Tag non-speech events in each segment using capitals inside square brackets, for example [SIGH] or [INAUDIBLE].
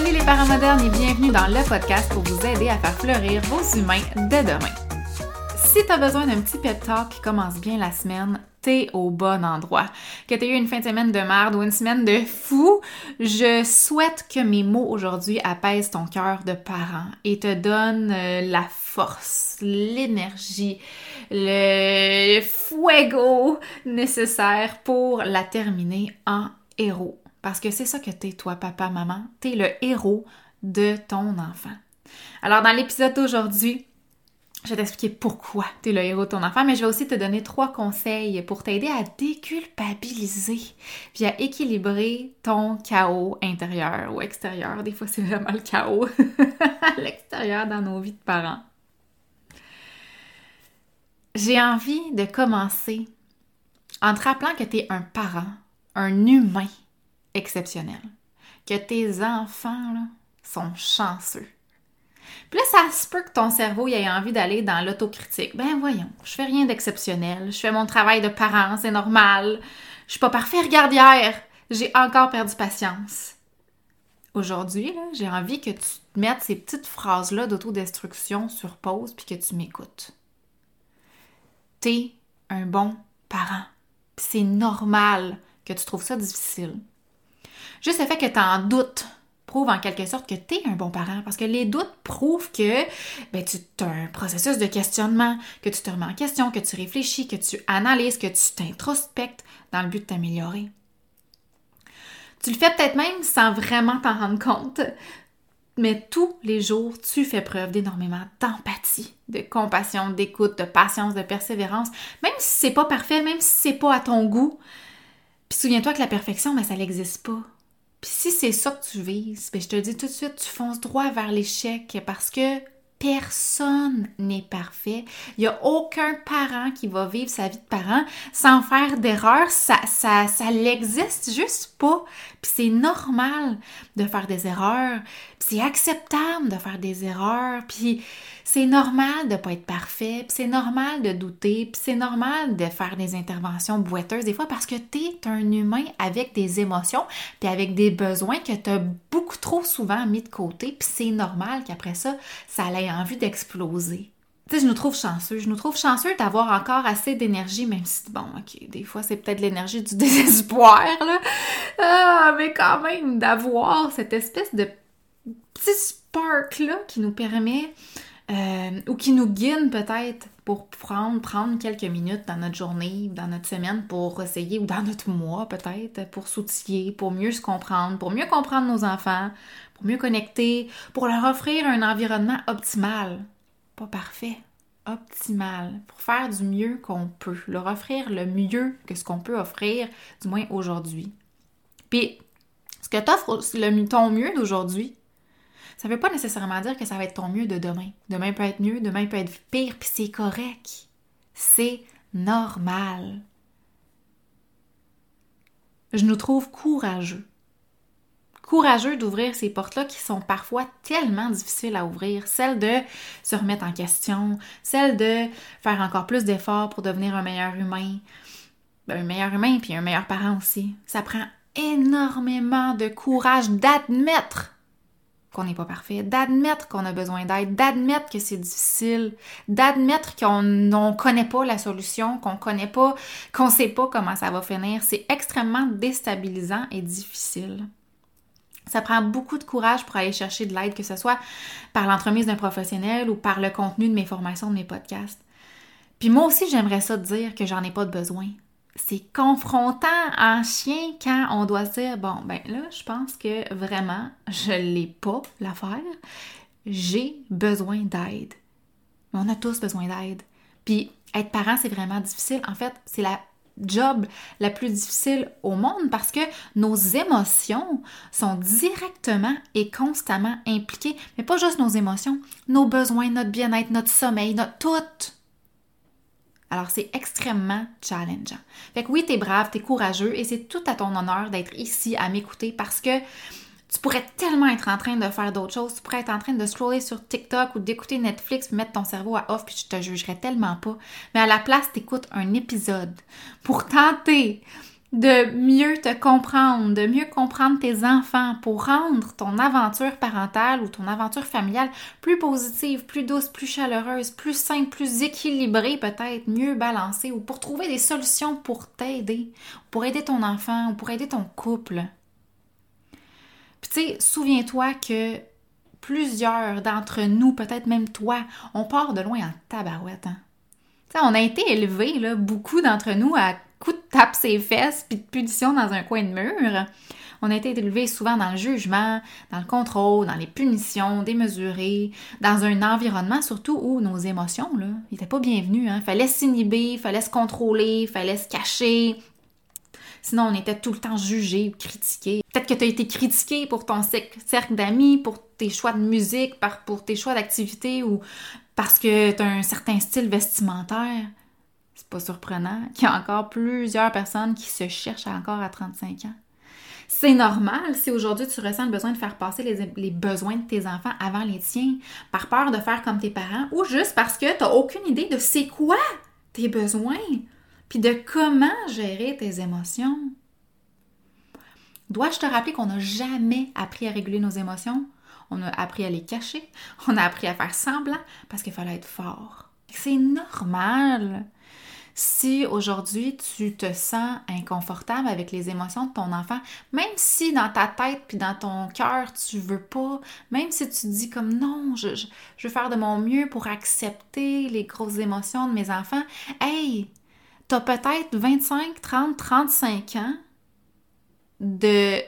Salut les parents modernes et bienvenue dans le podcast pour vous aider à faire fleurir vos humains de demain. Si tu as besoin d'un petit pep talk qui commence bien la semaine, t'es au bon endroit. Que tu eu une fin de semaine de merde ou une semaine de fou, je souhaite que mes mots aujourd'hui apaisent ton cœur de parent et te donnent euh, la force, l'énergie, le fuego nécessaire pour la terminer en héros. Parce que c'est ça que t'es, toi, papa, maman. T'es le héros de ton enfant. Alors, dans l'épisode d'aujourd'hui, je vais t'expliquer pourquoi tu es le héros de ton enfant, mais je vais aussi te donner trois conseils pour t'aider à déculpabiliser puis à équilibrer ton chaos intérieur ou extérieur. Des fois, c'est vraiment le chaos à [LAUGHS] l'extérieur dans nos vies de parents. J'ai envie de commencer en te rappelant que tu es un parent, un humain exceptionnel. Que tes enfants sont chanceux. Puis là, ça se peut que ton cerveau ait envie d'aller dans l'autocritique. Ben voyons, je fais rien d'exceptionnel. Je fais mon travail de parent, c'est normal. Je suis pas parfait, regarde. J'ai encore perdu patience. Aujourd'hui, j'ai envie que tu mettes ces petites phrases-là d'autodestruction sur pause puis que tu m'écoutes. T'es un bon parent. C'est normal que tu trouves ça difficile. Juste le fait que tu en doutes prouve en quelque sorte que tu es un bon parent parce que les doutes prouvent que ben, tu as un processus de questionnement, que tu te remets en question, que tu réfléchis, que tu analyses, que tu t'introspectes dans le but de t'améliorer. Tu le fais peut-être même sans vraiment t'en rendre compte, mais tous les jours, tu fais preuve d'énormément d'empathie, de compassion, d'écoute, de patience, de persévérance, même si c'est pas parfait, même si c'est pas à ton goût. Puis souviens-toi que la perfection, ben, ça n'existe pas. Puis si c'est ça que tu vises, ben je te dis tout de suite, tu fonces droit vers l'échec parce que personne n'est parfait. Il n'y a aucun parent qui va vivre sa vie de parent sans faire d'erreur. Ça, ça, ça l'existe juste pas. Puis c'est normal de faire des erreurs. c'est acceptable de faire des erreurs. Puis c'est normal de pas être parfait. C'est normal de douter. C'est normal de faire des interventions boiteuses des fois parce que tu es un humain avec des émotions puis avec des besoins que tu as beaucoup trop souvent mis de côté. Puis c'est normal qu'après ça, ça ait envie d'exploser. Tu sais, je nous trouve chanceux. Je nous trouve chanceux d'avoir encore assez d'énergie, même si, bon, ok, des fois, c'est peut-être l'énergie du [LAUGHS] désespoir, là. Ah, mais quand même, d'avoir cette espèce de petit spark-là qui nous permet, euh, ou qui nous guide peut-être pour prendre, prendre quelques minutes dans notre journée, dans notre semaine pour essayer, ou dans notre mois peut-être, pour s'outiller, pour mieux se comprendre, pour mieux comprendre nos enfants, pour mieux connecter, pour leur offrir un environnement optimal. Pas parfait, optimal, pour faire du mieux qu'on peut, leur offrir le mieux que ce qu'on peut offrir, du moins aujourd'hui. Puis, ce que t'offres, le, ton mieux d'aujourd'hui, ça veut pas nécessairement dire que ça va être ton mieux de demain. Demain peut être mieux, demain peut être pire, puis c'est correct. C'est normal. Je nous trouve courageux courageux d'ouvrir ces portes-là qui sont parfois tellement difficiles à ouvrir. Celle de se remettre en question, celle de faire encore plus d'efforts pour devenir un meilleur humain, un meilleur humain puis un meilleur parent aussi. Ça prend énormément de courage d'admettre qu'on n'est pas parfait, d'admettre qu'on a besoin d'aide, d'admettre que c'est difficile, d'admettre qu'on ne connaît pas la solution, qu'on connaît pas, qu'on sait pas comment ça va finir. C'est extrêmement déstabilisant et difficile. Ça prend beaucoup de courage pour aller chercher de l'aide, que ce soit par l'entremise d'un professionnel ou par le contenu de mes formations, de mes podcasts. Puis moi aussi, j'aimerais ça te dire que j'en ai pas de besoin. C'est confrontant en chien quand on doit se dire bon, ben là, je pense que vraiment, je l'ai pas l'affaire. J'ai besoin d'aide. On a tous besoin d'aide. Puis être parent, c'est vraiment difficile. En fait, c'est la job la plus difficile au monde parce que nos émotions sont directement et constamment impliquées, mais pas juste nos émotions, nos besoins, notre bien-être, notre sommeil, notre tout. Alors c'est extrêmement challengeant. Fait que oui, t'es brave, t'es courageux et c'est tout à ton honneur d'être ici à m'écouter parce que tu pourrais tellement être en train de faire d'autres choses. Tu pourrais être en train de scroller sur TikTok ou d'écouter Netflix, mettre ton cerveau à off, puis je te jugerais tellement pas. Mais à la place, t'écoutes un épisode pour tenter de mieux te comprendre, de mieux comprendre tes enfants pour rendre ton aventure parentale ou ton aventure familiale plus positive, plus douce, plus chaleureuse, plus simple, plus équilibrée peut-être, mieux balancée ou pour trouver des solutions pour t'aider, pour aider ton enfant ou pour aider ton couple. Puis tu sais, souviens-toi que plusieurs d'entre nous, peut-être même toi, on part de loin en tabarouette. Hein? on a été élevés, là, beaucoup d'entre nous, à coups de tape ses fesses puis de punition dans un coin de mur. On a été élevés souvent dans le jugement, dans le contrôle, dans les punitions démesurées, dans un environnement surtout où nos émotions, là, n'étaient pas bienvenues. Hein. Fallait s'inhiber, fallait se contrôler, fallait se cacher. Sinon, on était tout le temps jugé, critiqué. Peut-être que tu as été critiqué pour ton cercle d'amis, pour tes choix de musique, pour tes choix d'activité ou parce que tu as un certain style vestimentaire. Pas surprenant qu'il y a encore plusieurs personnes qui se cherchent encore à 35 ans. C'est normal si aujourd'hui tu ressens le besoin de faire passer les, besoins de tes enfants avant les tiens, par peur de faire comme tes parents, ou juste parce que tu n'as aucune idée de c'est quoi tes besoins, puis de comment gérer tes émotions. Dois-je te rappeler qu'on n'a jamais appris à réguler nos émotions? On a appris à les cacher, on a appris à faire semblant parce qu'il fallait être fort. C'est normal. Si aujourd'hui tu te sens inconfortable avec les émotions de ton enfant, même si dans ta tête puis dans ton cœur tu veux pas, même si tu dis comme non, je, je, veux faire de mon mieux pour accepter les grosses émotions de mes enfants, hey, t'as peut-être 25, 30, 35 ans de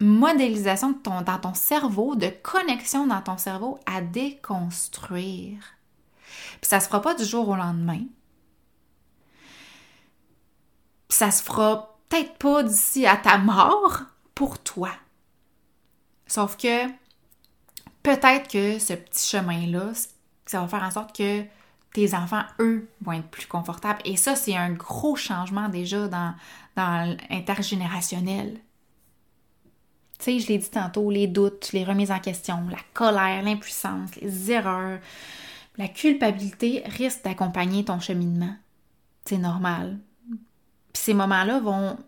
modélisation dans ton cerveau, de connexion dans ton cerveau à déconstruire. Puis ça se fera pas du jour au lendemain. Ça se fera peut-être pas d'ici à ta mort pour toi. Sauf que peut-être que ce petit chemin-là, ça va faire en sorte que tes enfants, eux, vont être plus confortables. Et ça, c'est un gros changement déjà dans, dans l'intergénérationnel. Tu sais, je l'ai dit tantôt, les doutes, les remises en question, la colère, l'impuissance, les erreurs, la culpabilité risquent d'accompagner ton cheminement. C'est normal. Puis ces moments-là vont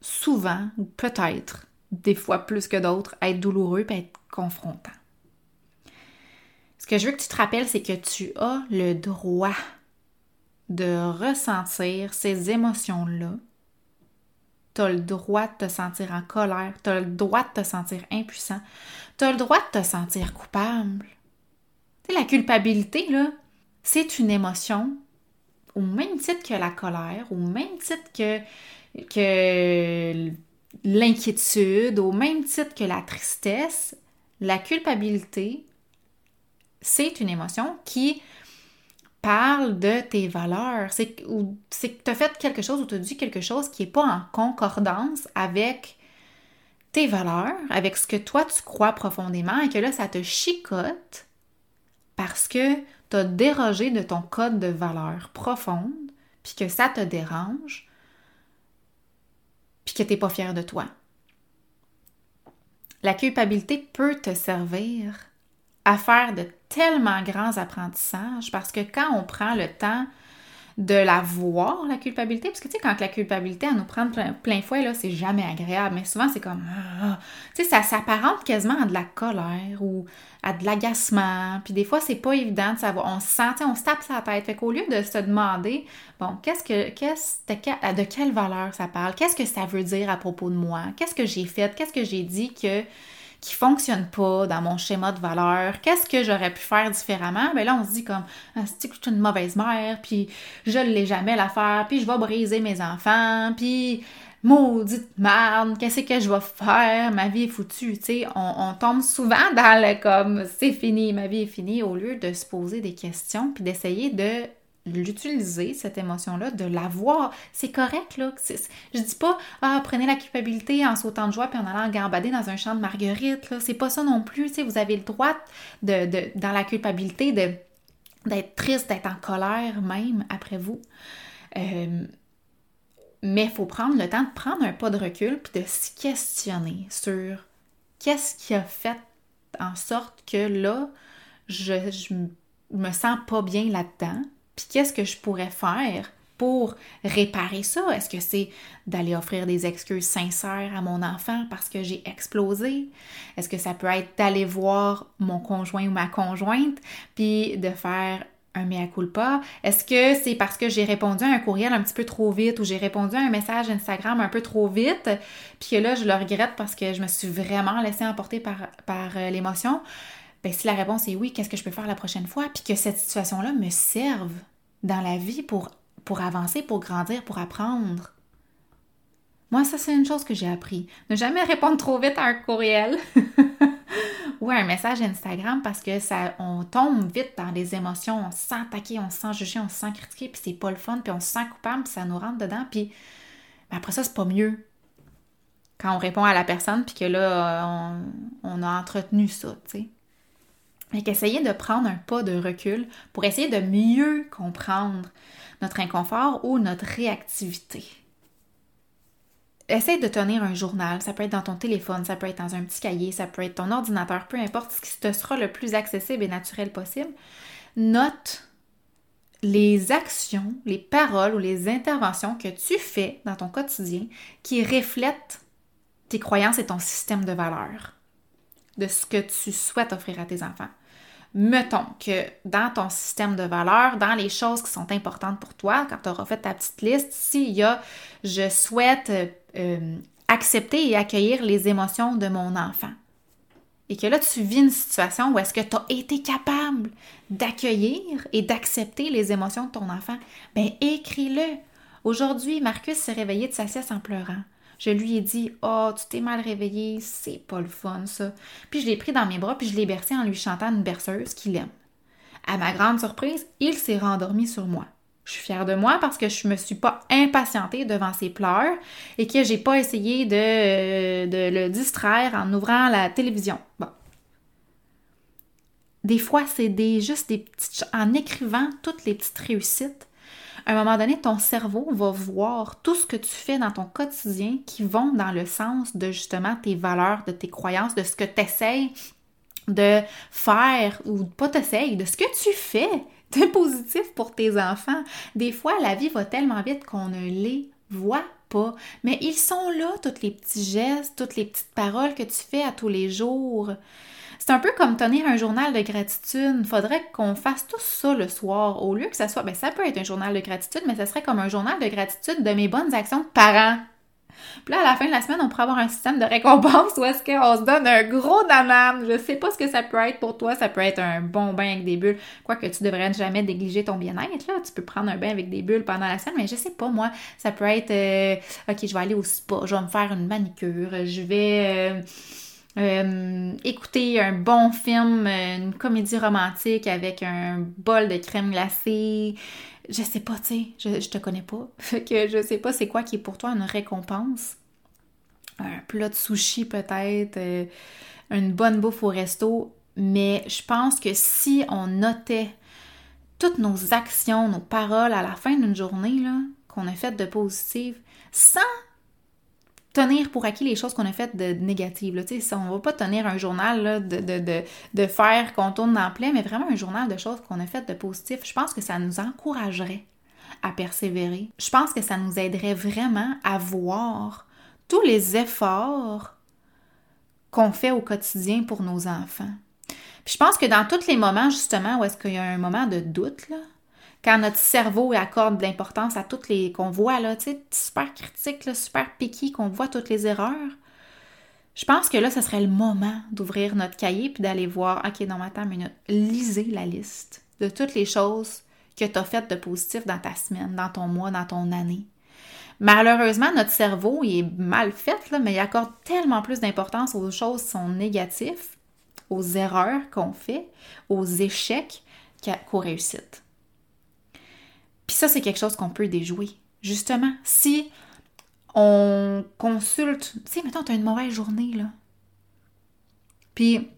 souvent, ou peut-être, des fois plus que d'autres, être douloureux et être confrontants. Ce que je veux que tu te rappelles, c'est que tu as le droit de ressentir ces émotions-là tu as le droit de te sentir en colère, tu as le droit de te sentir impuissant, tu as le droit de te sentir coupable. Tu la culpabilité, là, c'est une émotion au même titre que la colère, au même titre que, que l'inquiétude, au même titre que la tristesse. La culpabilité, c'est une émotion qui parle de tes valeurs. C'est que tu as fait quelque chose ou tu as dit quelque chose qui n'est pas en concordance avec tes valeurs, avec ce que toi tu crois profondément et que là, ça te chicote parce que tu as dérogé de ton code de valeurs profonde, puis que ça te dérange, puis que tu n'es pas fier de toi. La culpabilité peut te servir à faire de tellement grands apprentissages parce que quand on prend le temps de la voir, la culpabilité, parce que tu sais, quand la culpabilité, à nous prendre plein, fouet, là, c'est jamais agréable, mais souvent c'est comme, ah, tu sais, ça s'apparente quasiment à de la colère ou à de l'agacement, puis des fois c'est pas évident de savoir, on se sent, on se tape sa tête, fait qu'au lieu de se demander, bon, qu'est-ce que, qu'est-ce, de, de quelle valeur ça parle, qu'est-ce que ça veut dire à propos de moi, qu'est-ce que j'ai fait, qu'est-ce que j'ai dit que qui fonctionne pas dans mon schéma de valeur, qu'est-ce que j'aurais pu faire différemment? Ben là, on se dit comme, ah, c'est que une mauvaise mère, puis je ne l'ai jamais la faire, puis je vais briser mes enfants, puis maudite merde, qu'est-ce que je vais faire? Ma vie est foutue, tu sais. On, on, tombe souvent dans le comme, c'est fini, ma vie est finie, au lieu de se poser des questions, puis d'essayer de l'utiliser, cette émotion-là, de la voir. C'est correct, là. Je dis pas, ah, prenez la culpabilité en sautant de joie puis en allant gambader dans un champ de marguerite, là. C'est pas ça non plus, tu Vous avez le droit, de, dans la culpabilité, de d'être triste, d'être en colère même après vous. Euh, mais il faut prendre le temps de prendre un pas de recul puis de se questionner sur qu'est-ce qui a fait en sorte que là, je, je me sens pas bien là-dedans, puis qu'est-ce que je pourrais faire pour réparer ça? Est-ce que c'est d'aller offrir des excuses sincères à mon enfant parce que j'ai explosé? Est-ce que ça peut être d'aller voir mon conjoint ou ma conjointe puis de faire un mea culpa? Est-ce que c'est parce que j'ai répondu à un courriel un petit peu trop vite ou j'ai répondu à un message Instagram un peu trop vite, puis que là, je le regrette parce que je me suis vraiment laissée emporter par, par euh, l'émotion? Ben, si la réponse est oui, qu'est-ce que je peux faire la prochaine fois? Puis que cette situation-là me serve dans la vie pour, pour avancer, pour grandir, pour apprendre. Moi, ça, c'est une chose que j'ai appris. Ne jamais [LAUGHS] répondre trop vite à un courriel [LAUGHS] ou à un message Instagram parce que ça, on tombe vite dans les émotions. On se sent attaqué, on se sent jugé, on se sent critiqué, puis c'est pas le fun, puis on se sent coupable, puis ça nous rentre dedans, puis après ça, c'est pas mieux. Quand on répond à la personne, puis que là, on, on a entretenu ça, tu sais. Fait qu'essayer de prendre un pas de recul pour essayer de mieux comprendre notre inconfort ou notre réactivité. Essaye de tenir un journal, ça peut être dans ton téléphone, ça peut être dans un petit cahier, ça peut être ton ordinateur, peu importe ce qui te sera le plus accessible et naturel possible. Note les actions, les paroles ou les interventions que tu fais dans ton quotidien qui reflètent tes croyances et ton système de valeurs, de ce que tu souhaites offrir à tes enfants mettons que dans ton système de valeurs, dans les choses qui sont importantes pour toi, quand tu auras fait ta petite liste, s'il y a je souhaite euh, accepter et accueillir les émotions de mon enfant. Et que là, tu vis une situation où est-ce que tu as été capable d'accueillir et d'accepter les émotions de ton enfant, bien écris-le. Aujourd'hui, Marcus s'est réveillé de sa sieste en pleurant. Je lui ai dit Oh, tu t'es mal réveillé, c'est pas le fun ça. Puis je l'ai pris dans mes bras, puis je l'ai bercé en lui chantant une berceuse qu'il aime. À ma grande surprise, il s'est rendormi sur moi. Je suis fière de moi parce que je me suis pas impatientée devant ses pleurs et que j'ai pas essayé de, de le distraire en ouvrant la télévision. Bon. Des fois, c'est des, juste des petites... En écrivant toutes les petites réussites, à un moment donné, ton cerveau va voir tout ce que tu fais dans ton quotidien qui vont dans le sens de justement tes valeurs, de tes croyances, de ce que tu essayes de faire ou pas t'essayes, de ce que tu fais de positif pour tes enfants. Des fois, la vie va tellement vite qu'on ne les voit pas, mais ils sont là, tous les petits gestes, toutes les petites paroles que tu fais à tous les jours. C'est un peu comme tenir un journal de gratitude. Faudrait qu'on fasse tout ça le soir. Au lieu que ça soit, ben ça peut être un journal de gratitude, mais ça serait comme un journal de gratitude de mes bonnes actions de parents. Puis là, à la fin de la semaine, on pourrait avoir un système de récompense où est-ce qu'on se donne un gros danam. Je sais pas ce que ça peut être pour toi. Ça peut être un bon bain avec des bulles. Quoique tu devrais jamais négliger ton bien-être. Là. Tu peux prendre un bain avec des bulles pendant la semaine, mais je sais pas, moi. Ça peut être, euh, OK, je vais aller au spa, je vais me faire une manicure, je vais... Euh, euh, écouter un bon film, une comédie romantique avec un bol de crème glacée. Je sais pas, tu sais, je, te connais pas. [LAUGHS] Que je sais pas c'est quoi qui est pour toi une récompense. Un plat de sushi peut-être, euh, une bonne bouffe au resto. Mais je pense que si on notait toutes nos actions, nos paroles à la fin d'une journée, là, qu'on a faites de positives, sans tenir pour acquis les choses qu'on a faites de négatives. Là. On ne va pas tenir un journal de, de, faire qu'on tourne dans plein, mais vraiment un journal de choses qu'on a faites de positif. Je pense que ça nous encouragerait à persévérer. Je pense que ça nous aiderait vraiment à voir tous les efforts qu'on fait au quotidien pour nos enfants. Puis je pense que dans tous les moments, justement, où est-ce qu'il y a un moment de doute, là, quand notre cerveau accorde de l'importance à toutes les qu'on voit là, super critique, super piqué, qu'on voit toutes les erreurs. Je pense que là, ce serait le moment d'ouvrir notre cahier puis d'aller voir, OK, non, attends une minute, lisez la liste de toutes les choses que tu as faites de positif dans ta semaine, dans ton mois, dans ton année. Malheureusement, notre cerveau, il est mal fait, mais il accorde tellement plus d'importance aux choses qui sont négatives, aux erreurs qu'on fait, aux échecs qu'aux réussites. Puis ça, c'est quelque chose qu'on peut déjouer. Justement, si on consulte, tu sais, mettons, tu as une mauvaise journée, là. Puis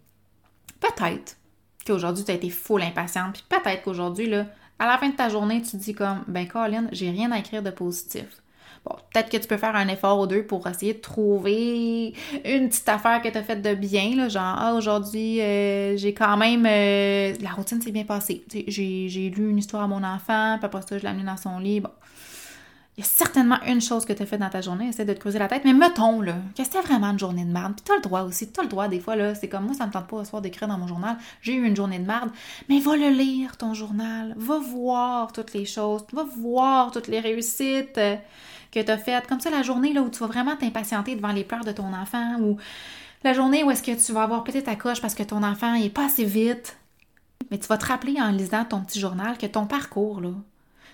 peut-être qu'aujourd'hui, tu as été full impatiente, puis peut-être qu'aujourd'hui, là, à la fin de ta journée, tu te dis comme, ben Colin, j'ai rien à écrire de positif. Bon, peut-être que tu peux faire un effort ou deux pour essayer de trouver une petite affaire que tu as faite de bien, là, genre, ah, aujourd'hui, euh, j'ai quand même. Euh, la routine s'est bien passée. J'ai lu une histoire à mon enfant, puis après ça, je l'ai amené dans son lit. Bon. Il y a certainement une chose que tu as fait dans ta journée, essaie de te creuser la tête, mais mettons, là, que c'était vraiment une journée de merde. Puis tu as le droit aussi, tu as le droit, des fois, là, c'est comme moi, ça me tente pas au soir d'écrire dans mon journal, j'ai eu une journée de merde, mais va le lire, ton journal, va voir toutes les choses, va voir toutes les réussites que tu as faites. Comme ça, la journée là, où tu vas vraiment t'impatienter devant les pleurs de ton enfant ou la journée où est-ce que tu vas avoir peut-être ta coche parce que ton enfant n'est pas assez vite. Mais tu vas te rappeler en lisant ton petit journal que ton parcours, là,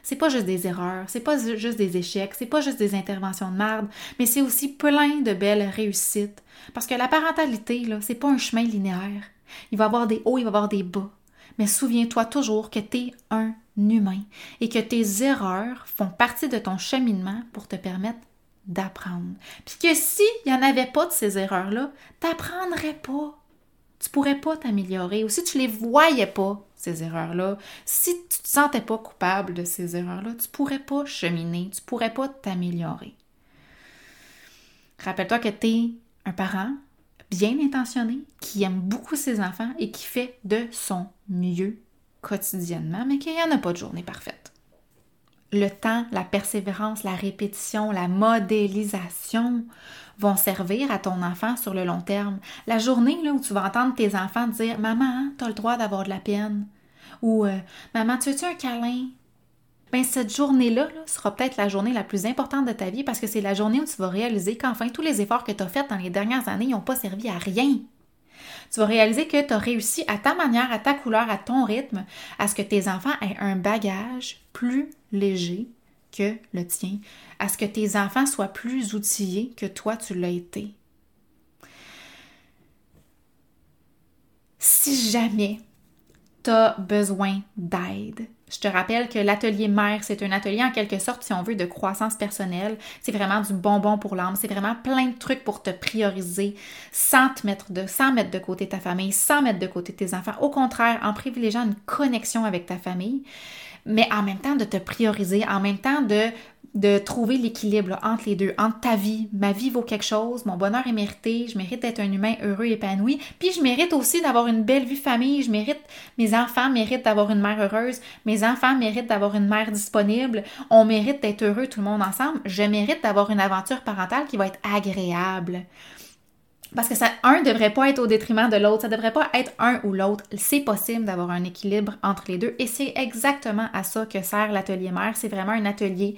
c'est pas juste des erreurs, c'est pas juste des échecs, c'est pas juste des interventions de merde, mais c'est aussi plein de belles réussites. Parce que la parentalité, là, c'est pas un chemin linéaire. Il va y avoir des hauts, il va y avoir des bas. Mais souviens-toi toujours que tu es un humain et que tes erreurs font partie de ton cheminement pour te permettre d'apprendre. Puis que s'il n'y en avait pas de ces erreurs-là, tu n'apprendrais pas. Tu pourrais pas t'améliorer. Ou si tu les voyais pas, ces erreurs-là, si tu te sentais pas coupable de ces erreurs-là, tu pourrais pas cheminer, tu pourrais pas t'améliorer. Rappelle-toi que tu es un parent bien intentionné, qui aime beaucoup ses enfants et qui fait de son mieux quotidiennement, mais qu'il n'y en a pas de journée parfaite. Le temps, la persévérance, la répétition, la modélisation vont servir à ton enfant sur le long terme. La journée là, où tu vas entendre tes enfants dire Maman, tu as le droit d'avoir de la peine. Ou euh, Maman, tu veux-tu un câlin? Ben, cette journée-là sera peut-être la journée la plus importante de ta vie parce que c'est la journée où tu vas réaliser qu'enfin tous les efforts que tu as faits dans les dernières années n'ont pas servi à rien. Tu vas réaliser que tu as réussi à ta manière, à ta couleur, à ton rythme, à ce que tes enfants aient un bagage plus léger que le tien, à ce que tes enfants soient plus outillés que toi tu l'as été. Si jamais besoin d'aide, je te rappelle que l'atelier mère, c'est un atelier en quelque sorte, si on veut, de croissance personnelle. C'est vraiment du bonbon pour l'âme. C'est vraiment plein de trucs pour te prioriser sans te sans mettre de côté ta famille, sans mettre de côté tes enfants. Au contraire, en privilégiant une connexion avec ta famille, mais en même temps de te prioriser, en même temps de de trouver l'équilibre entre les deux, entre ta vie, ma vie vaut quelque chose, mon bonheur est mérité, je mérite d'être un humain heureux, épanoui, puis je mérite aussi d'avoir une belle vie famille, je mérite, mes enfants méritent d'avoir une mère heureuse, mes enfants méritent d'avoir une mère disponible, on mérite d'être heureux tout le monde ensemble, je mérite d'avoir une aventure parentale qui va être agréable. Parce que ça, un devrait pas être au détriment de l'autre, ça devrait pas être un ou l'autre. C'est possible d'avoir un équilibre entre les deux et c'est exactement à ça que sert l'atelier mère. C'est vraiment un atelier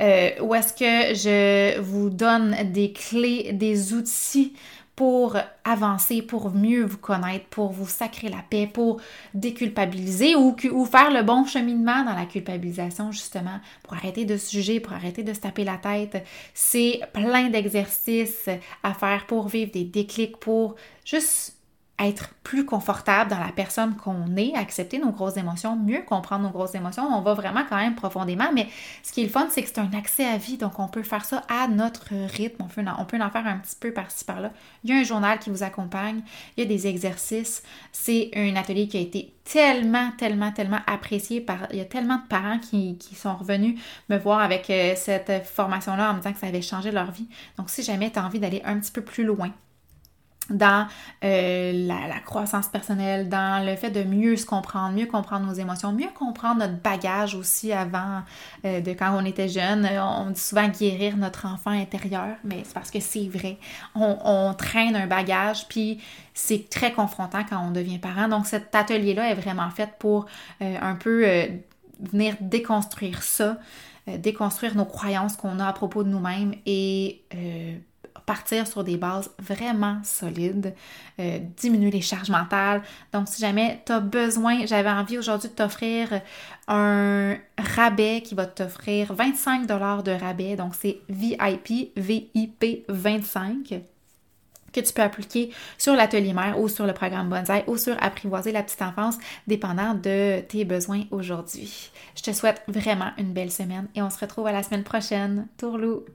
euh, où est-ce que je vous donne des clés, des outils pour avancer, pour mieux vous connaître, pour vous sacrer la paix, pour déculpabiliser ou, faire le bon cheminement dans la culpabilisation, justement, pour arrêter de se juger, pour arrêter de se taper la tête. C'est plein d'exercices à faire pour vivre des déclics, pour juste être plus confortable dans la personne qu'on est, accepter nos grosses émotions, mieux comprendre nos grosses émotions. On va vraiment quand même profondément, mais ce qui est le fun, c'est que c'est un accès à vie, donc on peut faire ça à notre rythme. On peut, en, faire un petit peu par-ci par-là. Il y a un journal qui vous accompagne, il y a des exercices. C'est un atelier qui a été tellement, tellement, tellement apprécié par. Il y a tellement de parents qui, sont revenus me voir avec euh, cette formation-là en me disant que ça avait changé leur vie. Donc, si jamais tu as envie d'aller un petit peu plus loin, dans euh, la, croissance personnelle, dans le fait de mieux se comprendre, mieux comprendre nos émotions, mieux comprendre notre bagage aussi avant euh, de quand on était jeune. On dit souvent guérir notre enfant intérieur, mais c'est parce que c'est vrai. On, traîne un bagage, puis c'est très confrontant quand on devient parent. Donc cet atelier-là est vraiment fait pour euh, un peu venir déconstruire ça, déconstruire nos croyances qu'on a à propos de nous-mêmes et partir sur des bases vraiment solides, euh, diminuer les charges mentales. Donc, si jamais tu as besoin, j'avais envie aujourd'hui de t'offrir un rabais qui va t'offrir 25 de rabais. Donc, c'est VIP, VIP 25 que tu peux appliquer sur l'atelier mère ou sur le programme Bonsaï ou sur apprivoiser la petite enfance, dépendant de tes besoins aujourd'hui. Je te souhaite vraiment une belle semaine et on se retrouve à la semaine prochaine. Tourlou!